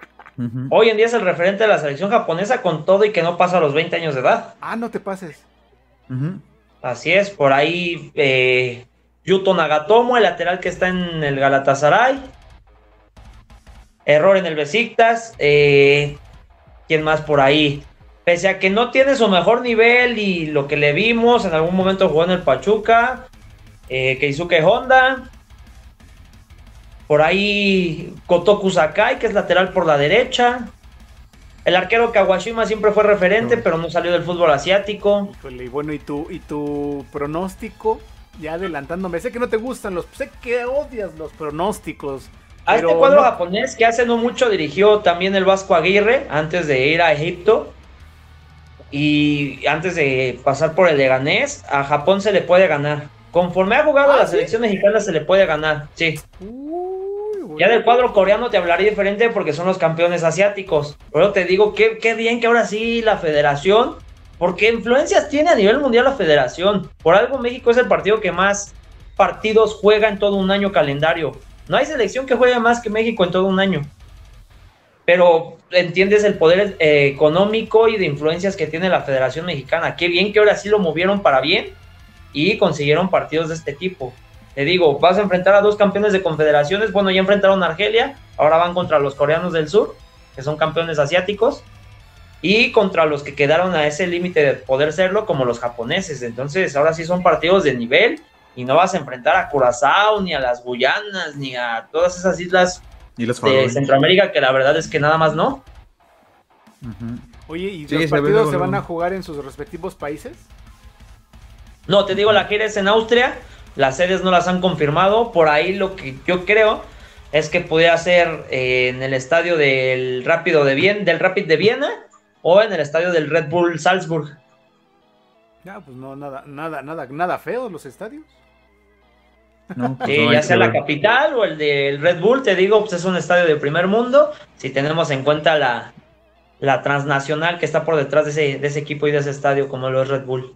Hoy en día es el referente de la selección japonesa con todo y que no pasa a los 20 años de edad. Ah, no te pases. Así es, por ahí eh, Yuto Nagatomo, el lateral que está en el Galatasaray. Error en el Besiktas. Eh, ¿Quién más por ahí? Pese a que no tiene su mejor nivel y lo que le vimos, en algún momento jugó en el Pachuca. Eh, Keisuke Honda. Por ahí Kotoku Sakai, que es lateral por la derecha. El arquero Kawashima siempre fue referente, pero no salió del fútbol asiático. y bueno, ¿y tu, ¿y tu pronóstico? ya adelantándome, sé que no te gustan los, sé que odias los pronósticos. A este cuadro japonés que hace no mucho dirigió también el Vasco Aguirre antes de ir a Egipto y antes de pasar por el Leganés, a Japón se le puede ganar. Conforme ha jugado a ¿Ah, la selección mexicana se le puede ganar, sí. Ya del cuadro coreano te hablaré diferente porque son los campeones asiáticos. Pero te digo, qué, qué bien que ahora sí la federación porque influencias tiene a nivel mundial la federación. Por algo México es el partido que más partidos juega en todo un año calendario. No hay selección que juegue más que México en todo un año. Pero entiendes el poder eh, económico y de influencias que tiene la Federación Mexicana. Qué bien que ahora sí lo movieron para bien y consiguieron partidos de este tipo. Te digo, vas a enfrentar a dos campeones de confederaciones. Bueno, ya enfrentaron a Argelia, ahora van contra los coreanos del sur, que son campeones asiáticos y contra los que quedaron a ese límite de poder serlo, como los japoneses. Entonces, ahora sí son partidos de nivel y no vas a enfrentar a Curazao, ni a las Guyanas, ni a todas esas islas de Centroamérica, que la verdad es que nada más no. Oye, ¿y los partidos se van a jugar en sus respectivos países? No, te digo, la gira es en Austria, las sedes no las han confirmado, por ahí lo que yo creo es que pudiera ser eh, en el estadio del Rápido de Viena, del Rapid de Viena, o en el estadio del Red Bull Salzburg. Ya, pues no, nada, nada, nada, nada feo los estadios. No, pues ya sea la capital o el del Red Bull, te digo, pues es un estadio de primer mundo, si tenemos en cuenta la, la transnacional que está por detrás de ese, de ese equipo y de ese estadio como lo es Red Bull.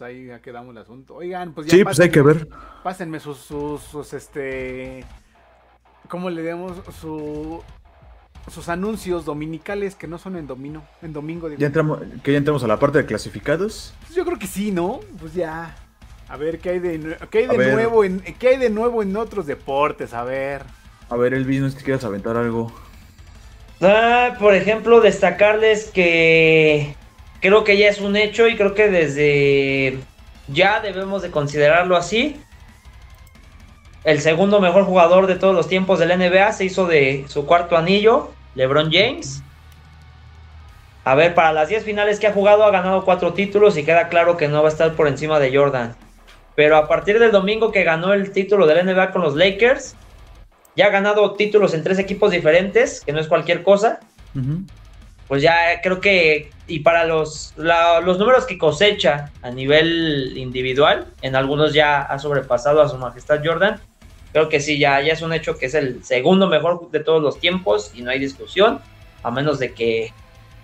Pues ahí ya quedamos el asunto. Oigan, pues ya sí, pues hay que ver. Pásenme sus, sus, sus este, ¿cómo le damos su sus anuncios dominicales que no son en domino, en domingo. Ya entramos, que ya entramos a la parte de clasificados. Pues yo creo que sí, ¿no? Pues ya. A ver qué hay de, qué hay de nuevo en qué hay de nuevo en otros deportes, a ver. A ver, Elvis, no es que quieras aventar algo. Ah, por ejemplo, destacarles que creo que ya es un hecho y creo que desde ya debemos de considerarlo así. El segundo mejor jugador de todos los tiempos del NBA se hizo de su cuarto anillo LeBron James. A ver, para las 10 finales que ha jugado ha ganado 4 títulos y queda claro que no va a estar por encima de Jordan. Pero a partir del domingo que ganó el título del NBA con los Lakers, ya ha ganado títulos en tres equipos diferentes, que no es cualquier cosa. Pues ya creo que, y para los, los números que cosecha a nivel individual, en algunos ya ha sobrepasado a su majestad Jordan creo que sí, ya, ya es un hecho que es el segundo mejor de todos los tiempos y no hay discusión, a menos de que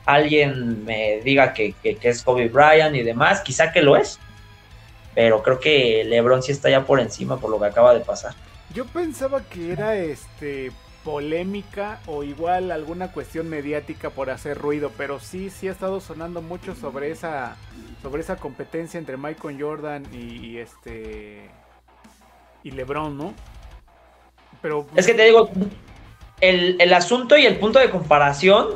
alguien me diga que, es Kobe Bryant y demás, quizá que lo es, pero creo que LeBron sí está ya por encima por lo que acaba de pasar. Yo pensaba que era este polémica o igual alguna cuestión mediática por hacer ruido, pero sí, sí ha estado sonando mucho sobre esa sobre esa competencia entre Michael Jordan y este y LeBron, ¿no? Pero es que te digo, el, el asunto y el punto de comparación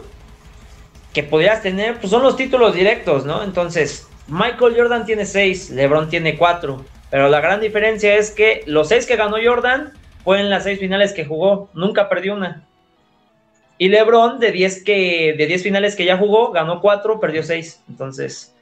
que podrías tener, pues son los títulos directos, ¿no? Entonces, Michael Jordan tiene seis, LeBron tiene cuatro. Pero la gran diferencia es que los seis que ganó Jordan fue en las seis finales que jugó, nunca perdió una. Y LeBron, de 10 que, de 10 finales que ya jugó, ganó cuatro, perdió seis. Entonces,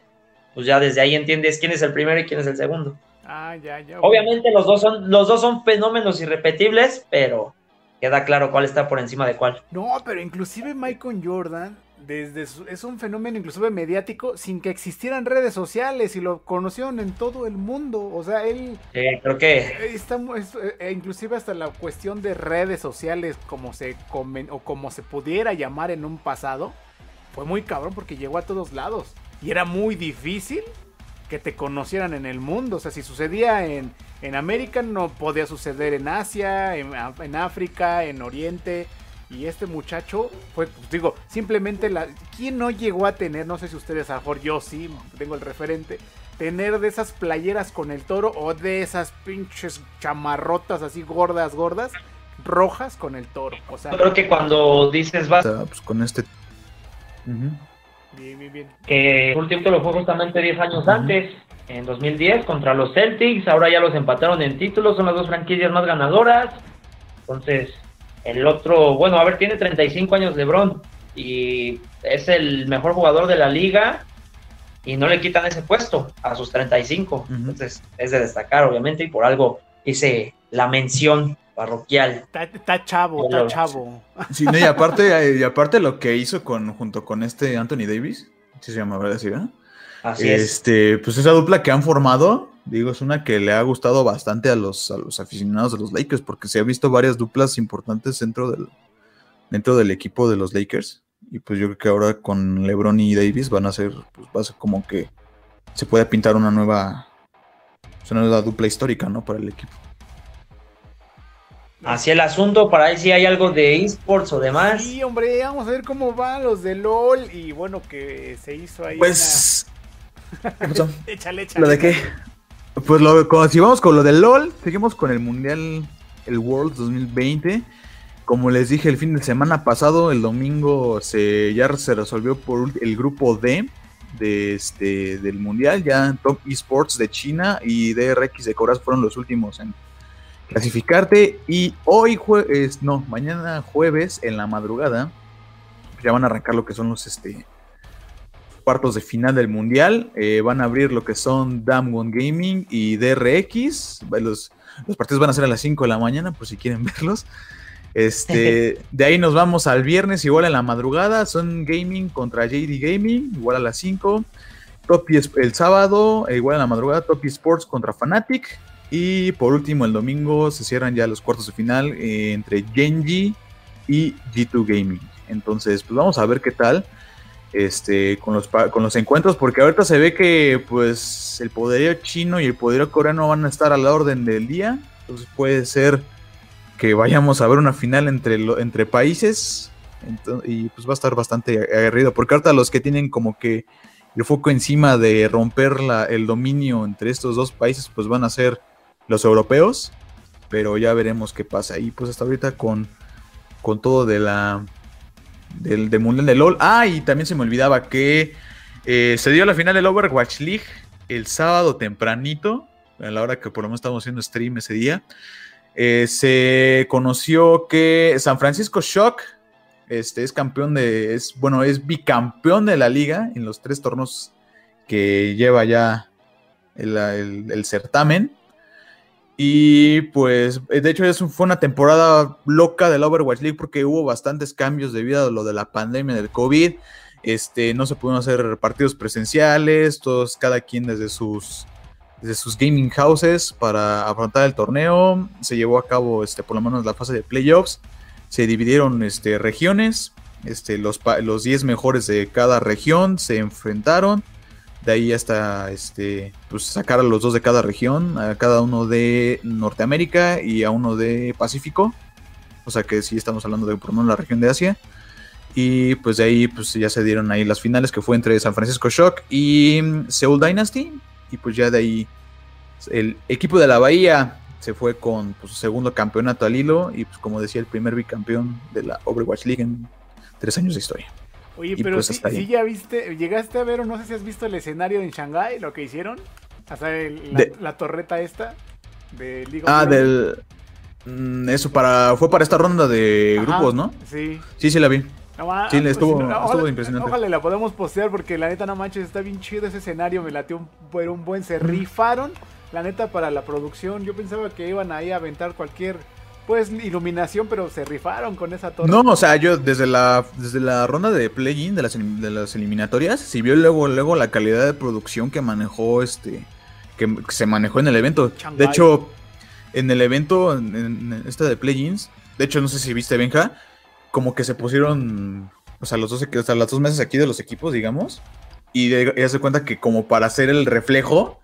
pues ya desde ahí entiendes quién es el primero y quién es el segundo. Ah, ya, ya. Obviamente los dos son, los dos son fenómenos irrepetibles, pero queda claro cuál está por encima de cuál. No, pero inclusive Michael Jordan desde es un fenómeno inclusive mediático sin que existieran redes sociales y lo conocieron en todo el mundo. O sea, él... creo que... Está, eh, inclusive hasta la cuestión de redes sociales, como se comen, o como se pudiera llamar en un pasado, fue muy cabrón porque llegó a todos lados. Y era muy difícil que te conocieran en el mundo. O sea, si sucedía en, en América, no podía suceder en Asia, en, en África, en Oriente. Y este muchacho fue, pues, digo, simplemente la. ¿Quién no llegó a tener? No sé si ustedes, a lo mejor yo sí, tengo el referente. Tener de esas playeras con el toro o de esas pinches chamarrotas así gordas, gordas, rojas con el toro. O sea, creo que cuando dices vas. Pues con este. Bien, bien, bien. Que último lo fue justamente 10 años antes, en 2010, contra los Celtics. Ahora ya los empataron en títulos, son las dos franquicias más ganadoras. Entonces, el otro, bueno, a ver, tiene 35 años LeBron y es el mejor jugador de la liga y no le quitan ese puesto a sus 35. Entonces, es de destacar, obviamente, y por algo hice la mención parroquial. Está, chavo, está chavo. Sí, y aparte, y aparte lo que hizo con, junto con este Anthony Davis, si se llama, ¿verdad? Sí, Así este, pues esa dupla que han formado, digo, es una que le ha gustado bastante a los, a los aficionados de los Lakers, porque se ha visto varias duplas importantes dentro del, dentro del equipo de los Lakers. Y pues yo creo que ahora con LeBron y Davis van a ser, pues va a ser como que se puede pintar una nueva, una nueva dupla histórica, ¿no? Para el equipo. Así el asunto, para ver si hay algo de esports o demás. Sí, hombre, vamos a ver cómo van los de LOL y bueno, que se hizo ahí. Pues ¿Qué pasó? échale, échale. ¿Lo de qué? Pues lo, si vamos con lo del LOL, seguimos con el Mundial, el World 2020. Como les dije el fin de semana pasado, el domingo se, ya se resolvió por el grupo D de este, del Mundial. Ya Top Esports de China y DRX de Coraz fueron los últimos en clasificarte. Y hoy, jueves, no, mañana jueves en la madrugada, ya van a arrancar lo que son los, este, cuartos de final del mundial. Eh, van a abrir lo que son Damwon Gaming y DRX. Los, los partidos van a ser a las 5 de la mañana, por si quieren verlos. Este, de ahí nos vamos al viernes, igual en la madrugada. Son Gaming contra JD Gaming, igual a las 5. Top el sábado, e igual en la madrugada, Top Sports contra Fanatic. Y por último, el domingo se cierran ya los cuartos de final eh, entre Genji y G2 Gaming. Entonces, pues vamos a ver qué tal este, con, los, con los encuentros, porque ahorita se ve que pues el poderío chino y el poderío coreano van a estar a la orden del día, entonces puede ser que vayamos a ver una final entre, entre países y pues va a estar bastante aguerrido, porque ahorita los que tienen como que el foco encima de romper la, el dominio entre estos dos países pues van a ser los europeos, pero ya veremos qué pasa y pues hasta ahorita con, con todo de la del, Mundial de LOL. Ah, y también se me olvidaba que eh, se dio la final del Overwatch League el sábado tempranito, a la hora que por lo menos estamos haciendo stream ese día. Eh, se conoció que San Francisco Shock este, es campeón de, es, bueno, es bicampeón de la liga en los tres tornos que lleva ya el certamen. Y pues, eh, de hecho, fue una temporada loca del Overwatch League porque hubo bastantes cambios debido a lo de la pandemia del COVID. Este, no se pudieron hacer partidos presenciales, todos, cada quien desde sus, desde sus gaming houses para afrontar el torneo. Se llevó a cabo, este, por lo menos, la fase de playoffs. Se dividieron este, regiones. Este, los, los 10 mejores de cada región se enfrentaron de ahí hasta este, pues sacar a los dos de cada región, a cada uno de Norteamérica y a uno de Pacífico. O sea que sí estamos hablando de por lo menos la región de Asia. Y pues de ahí pues ya se dieron ahí las finales que fue entre San Francisco Shock y Seoul Dynasty. Y pues ya de ahí el equipo de la Bahía se fue con pues, segundo campeonato al hilo y pues como decía el primer bicampeón de la Overwatch League en tres años de historia. Oye, pero pues si, ya viste, llegaste a ver o no sé si has visto el escenario en Shanghai, lo que hicieron, hasta la, torreta esta de League of Ah, del mm, eso para fue para esta ronda de grupos, ¿no? Sí. Sí, sí la vi. sí, estuvo, estuvo impresionante. Ojalá la podemos postear porque la neta no manches, está bien chido ese escenario, me latió un, un buen, se rifaron la neta para la producción. Yo pensaba que iban ahí a aventar cualquier pues iluminación, pero se rifaron con esa torre. No, o sea, yo desde la desde la ronda de play-in de las, de las eliminatorias, si vio luego luego la calidad de producción que manejó este que, se manejó en el evento. De hecho, en el evento en, esta de play-ins, de hecho no sé si viste Benja, como que se pusieron o sea, los dos o sea, las dos meses aquí de los equipos, digamos, y ya se cuenta que como para hacer el reflejo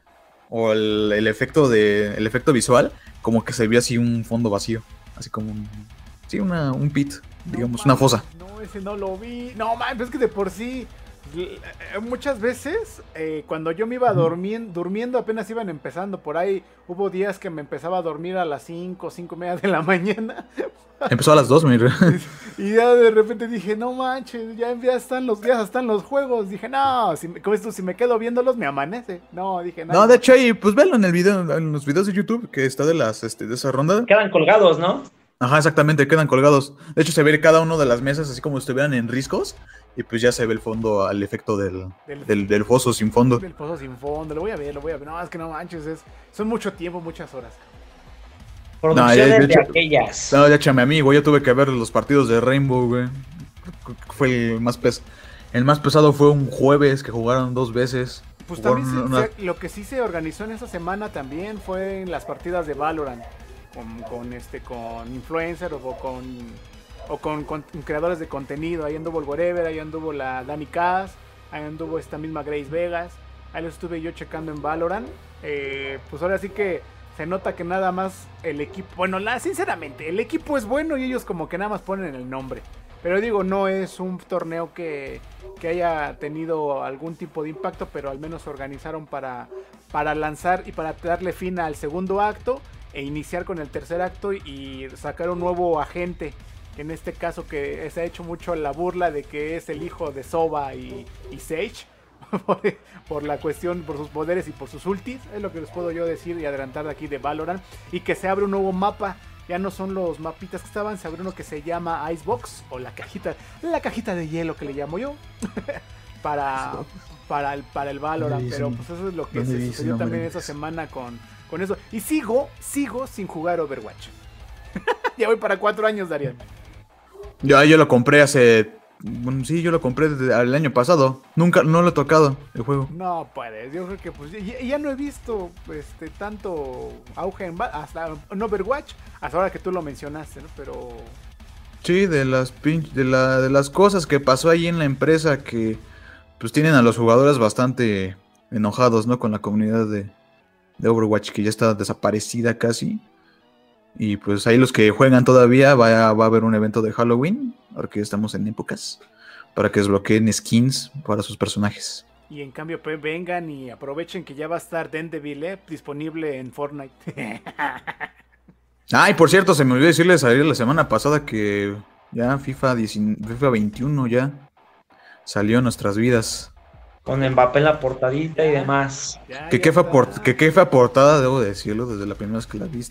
o el, efecto de el efecto visual, como que se vio así un fondo vacío, así como un sí, una, un pit, digamos, una fosa. No, ese no lo vi. No, man, es que de por sí muchas veces eh, cuando yo me iba durmiendo, durmiendo apenas iban empezando por ahí hubo días que me empezaba a dormir a las 5 5 media de la mañana. Empezó a las 2 mira. y ya de repente dije no manches ya, están los días están los juegos dije no si, como esto, si me quedo viéndolos me amanece no dije no de hecho ahí pues velo en el video en los videos de YouTube que está de las este, de esa ronda. Quedan colgados no Ajá, exactamente, quedan colgados. De hecho, se ve cada uno de las mesas así como si estuvieran en riscos. Y pues ya se ve el fondo al efecto del, del, foso sin fondo. Del foso sin fondo, lo voy a ver, lo voy a ver. No, es que no manches, es, son mucho tiempo, muchas horas. Producciones no, de, aquellas. No, ya chame amigo, ya tuve que ver los partidos de Rainbow, güey. Fue el más pes El más pesado fue un jueves que jugaron dos veces. Pues también lo que sí se organizó en esa semana también fue en las partidas de Valorant. Con, con este con influencer o con o con, creadores de contenido. Ahí anduvo el Whatever, ahí anduvo la Dani Cass, ahí anduvo esta misma Grace Vegas. Ahí lo estuve yo checando en Valorant. Eh, pues ahora sí que se nota que nada más el equipo. Bueno, la, sinceramente, el equipo es bueno y ellos como que nada más ponen el nombre. Pero digo, no es un torneo que, que haya tenido algún tipo de impacto, pero al menos se organizaron para, para lanzar y para darle fin al segundo acto e iniciar con el tercer acto y sacar un nuevo agente en este caso que se ha hecho mucho la burla de que es el hijo de Soba y, Sage. por, la cuestión, por sus poderes y por sus ultis. Es lo que les puedo yo decir y adelantar de aquí de Valorant. Y que se abre un nuevo mapa. Ya no son los mapitas que estaban, se abre uno que se llama Icebox o la cajita, la cajita de hielo que le llamo yo. para, para, el, para el Valorant. Pero pues eso es lo que se sucedió también esta semana con, con eso. Y sigo, sigo sin jugar Overwatch. ya voy para cuatro años, Darian. Yo, yo lo compré hace. Bueno, sí, yo lo compré desde el año pasado. Nunca, no lo he tocado el juego. No puedes. Yo creo que pues ya, no he visto este tanto auge en, hasta en Overwatch hasta ahora que tú lo mencionaste, ¿no? Pero sí, de las de, la, de las cosas que pasó ahí en la empresa que pues tienen a los jugadores bastante enojados, ¿no? Con la comunidad de, de Overwatch que ya está desaparecida casi. Y pues ahí los que juegan todavía va a, va a haber un evento de Halloween, ahora que estamos en épocas, para que desbloqueen skins para sus personajes. Y en cambio pues, vengan y aprovechen que ya va a estar Dendeville eh, disponible en Fortnite. Ay, por cierto, se me olvidó decirles ayer la semana pasada que ya FIFA, FIFA 21 ya salió en nuestras vidas. Con Mbappé en la portadita y demás. que, qué fue, que qué fue portada, debo decirlo, desde la primera vez que la vi,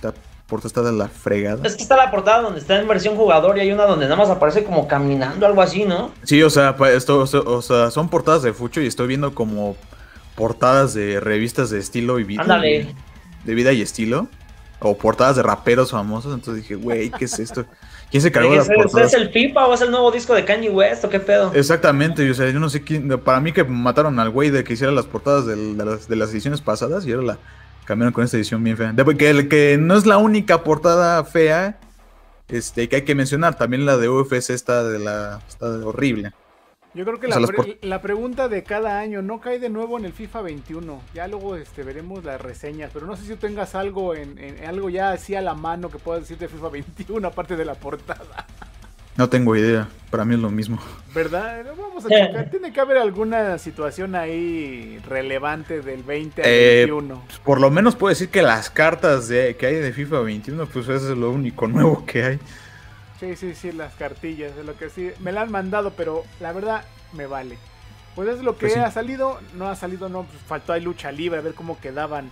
portada está de la fregada. Es que está la portada donde está en versión jugador y hay una donde nada más aparece como caminando, algo así, ¿no? Sí, o sea, esto, o sea, son portadas de Fucho y estoy viendo como portadas de revistas de estilo y vida. Ándale. De vida y estilo. O portadas de raperos famosos. Entonces dije, güey, ¿qué es esto? ¿Quién se cargó las portadas? ¿Es el FIFA o es el nuevo disco de Kanye West o qué pedo? Exactamente, o sea, yo no sé quién. Para mí que mataron al güey de que hiciera las portadas de, las, de las ediciones pasadas y era la Cambiaron con esta edición bien fea. que, que no es la única portada fea este, que hay que mencionar. También la de UFC está de la está horrible. Yo creo que la, pregunta de cada año no cae de nuevo en el FIFA 21. Ya luego este, veremos las reseñas. Pero no sé si tú tengas algo en, algo ya así a la mano que puedas decir de FIFA 21, aparte de la portada. No tengo idea. Para mí es lo mismo. ¿Verdad? Vamos a checar. Tiene que haber alguna situación ahí relevante del 20 al 21. Eh, pues, por lo menos puedo decir que las cartas de, que hay de FIFA 21, pues eso es lo único nuevo que hay. Sí, sí, sí, las cartillas, de lo que sí. Me la han mandado, pero la verdad me vale. Pues es lo que pues ha salido, no ha salido, no, pues faltó ahí lucha libre, a ver cómo quedaban,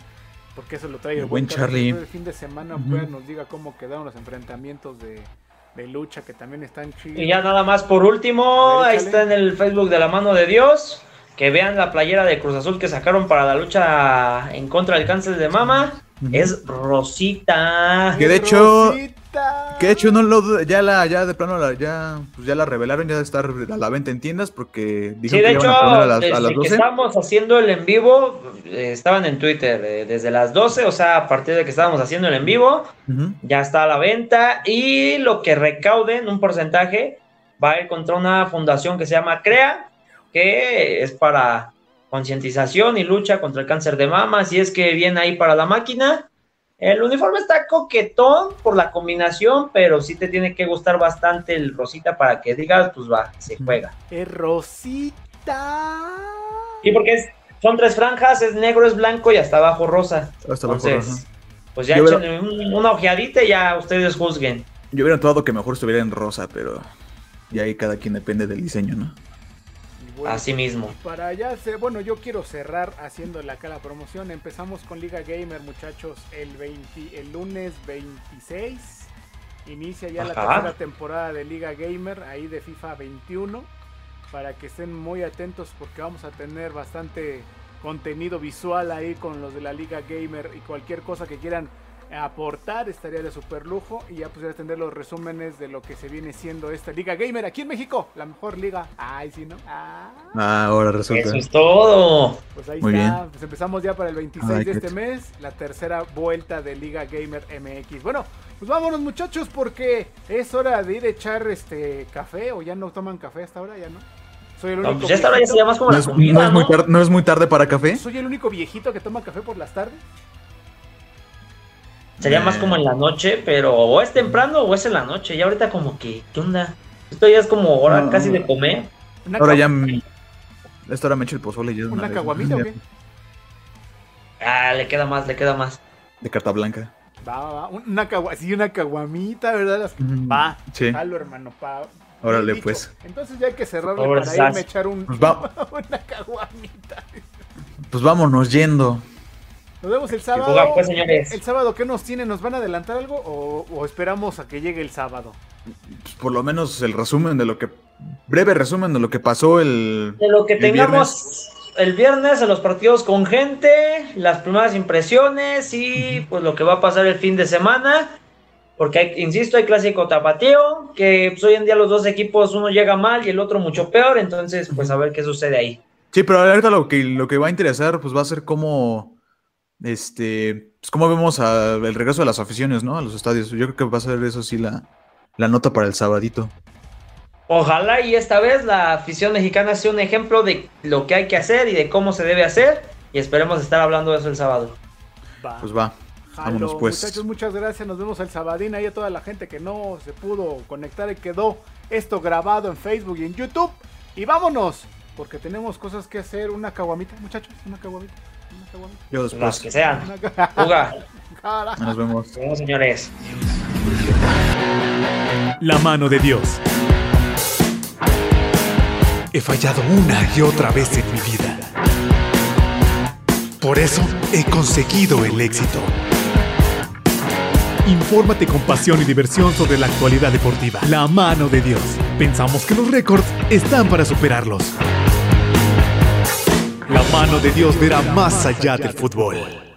porque eso lo trae el, buen Charlie. El fin de semana, pues nos diga cómo quedaron los enfrentamientos de, lucha, que también están chidos. Y ya nada más por último, ahí está en el Facebook de la mano de Dios, que vean la playera de Cruz Azul que sacaron para la lucha en contra del cáncer de mama, es Rosita. Que de hecho... Que de hecho no lo ya la ya de plano la, ya pues ya la revelaron ya de estar a la venta en tiendas porque sí, de hecho, a, las, desde que estábamos haciendo el en vivo eh, estaban en Twitter eh, desde las 12, o sea, a partir de que estábamos haciendo el en vivo ya está a la venta y lo que recauden un porcentaje va a ir contra una fundación que se llama CREA que es para concientización y lucha contra el cáncer de mama, si es que viene ahí para la máquina el uniforme está coquetón por la combinación, pero sí te tiene que gustar bastante el rosita para que digas, pues va, se juega. Es rosita. Y porque son tres franjas, es negro, es blanco y hasta abajo rosa. Hasta abajo Entonces, pues ya echen una ojeadita y ya ustedes juzguen. Yo hubiera notado que mejor estuviera en rosa, pero y ahí cada quien depende del diseño, ¿no? Así mismo. Para allá, bueno, yo quiero cerrar haciendo la cara promoción. Empezamos con Liga Gamer, muchachos, el, 20, el lunes 26. Inicia ya la tercera temporada de Liga Gamer, ahí de FIFA 21. Para que estén muy atentos porque vamos a tener bastante contenido visual ahí con los de la Liga Gamer y cualquier cosa que quieran aportar estaría de super lujo y ya pudiera tener los resúmenes de lo que se viene siendo esta Liga Gamer aquí en México, la mejor liga. Ay, sí, ¿no? Ah, ah ahora resulta. Eso es todo. Pues ahí está. Pues empezamos ya para el 26 de este mes, la tercera vuelta de Liga Gamer MX. Bueno, pues vámonos muchachos porque es hora de ir a echar este café o ya no toman café hasta ahora, ya no. Soy el único. Pues ya esta hora ya se llama como no es, muy tarde, ¿No es muy tarde para café? Soy el único viejito que toma café por las tardes. Sería más como en la noche, pero o es temprano o es en la noche. Y ahorita como que, ¿qué onda? Esto ya es como hora casi de comer. Ahora ya... Esta hora me echo el pozole. Ya ¿Una caguamita o qué? Ah, le queda más, le queda más. De carta blanca. Va, va, va. Una sí, una caguamita, ¿verdad? Va. Sí. hermano. Pa... Órale, pues. Entonces ya hay que cerrarle para irme a echar un, pues una caguamita. Pues vámonos yendo. Nos vemos el sábado. Pues, el sábado, ¿qué nos tiene? ¿Nos van a adelantar algo o, esperamos a que llegue el sábado? Pues, por lo menos el resumen de lo que. Breve resumen de lo que pasó el. De lo que tengamos el viernes en los partidos con gente, las primeras impresiones y pues lo que va a pasar el fin de semana. Porque, insisto, hay clásico tapatío, que pues, hoy en día los dos equipos, uno llega mal y el otro mucho peor. Entonces, pues a ver qué sucede ahí. Sí, pero ahorita lo que, lo que va a interesar, pues va a ser cómo este, pues cómo vemos el regreso de las aficiones, ¿no? A los estadios. Yo creo que va a ser eso sí la, nota para el sabadito. Ojalá y esta vez la afición mexicana sea un ejemplo de lo que hay que hacer y de cómo se debe hacer. Y esperemos estar hablando de eso el sábado. Pues va. Vámonos pues. Muchachos, muchas gracias. Nos vemos el sabadín. Ahí a toda la gente que no se pudo conectar y quedó esto grabado en Facebook y en YouTube. Y vámonos, porque tenemos cosas que hacer. Una caguamita, muchachos, una caguamita. Yo después. Las que sean. Juga. Nos vemos. Nos vemos, señores. La mano de Dios. He fallado una y otra vez en mi vida. Por eso he conseguido el éxito. Infórmate con pasión y diversión sobre la actualidad deportiva. La mano de Dios. Pensamos que los récords están para superarlos. La mano de Dios verá más allá del fútbol.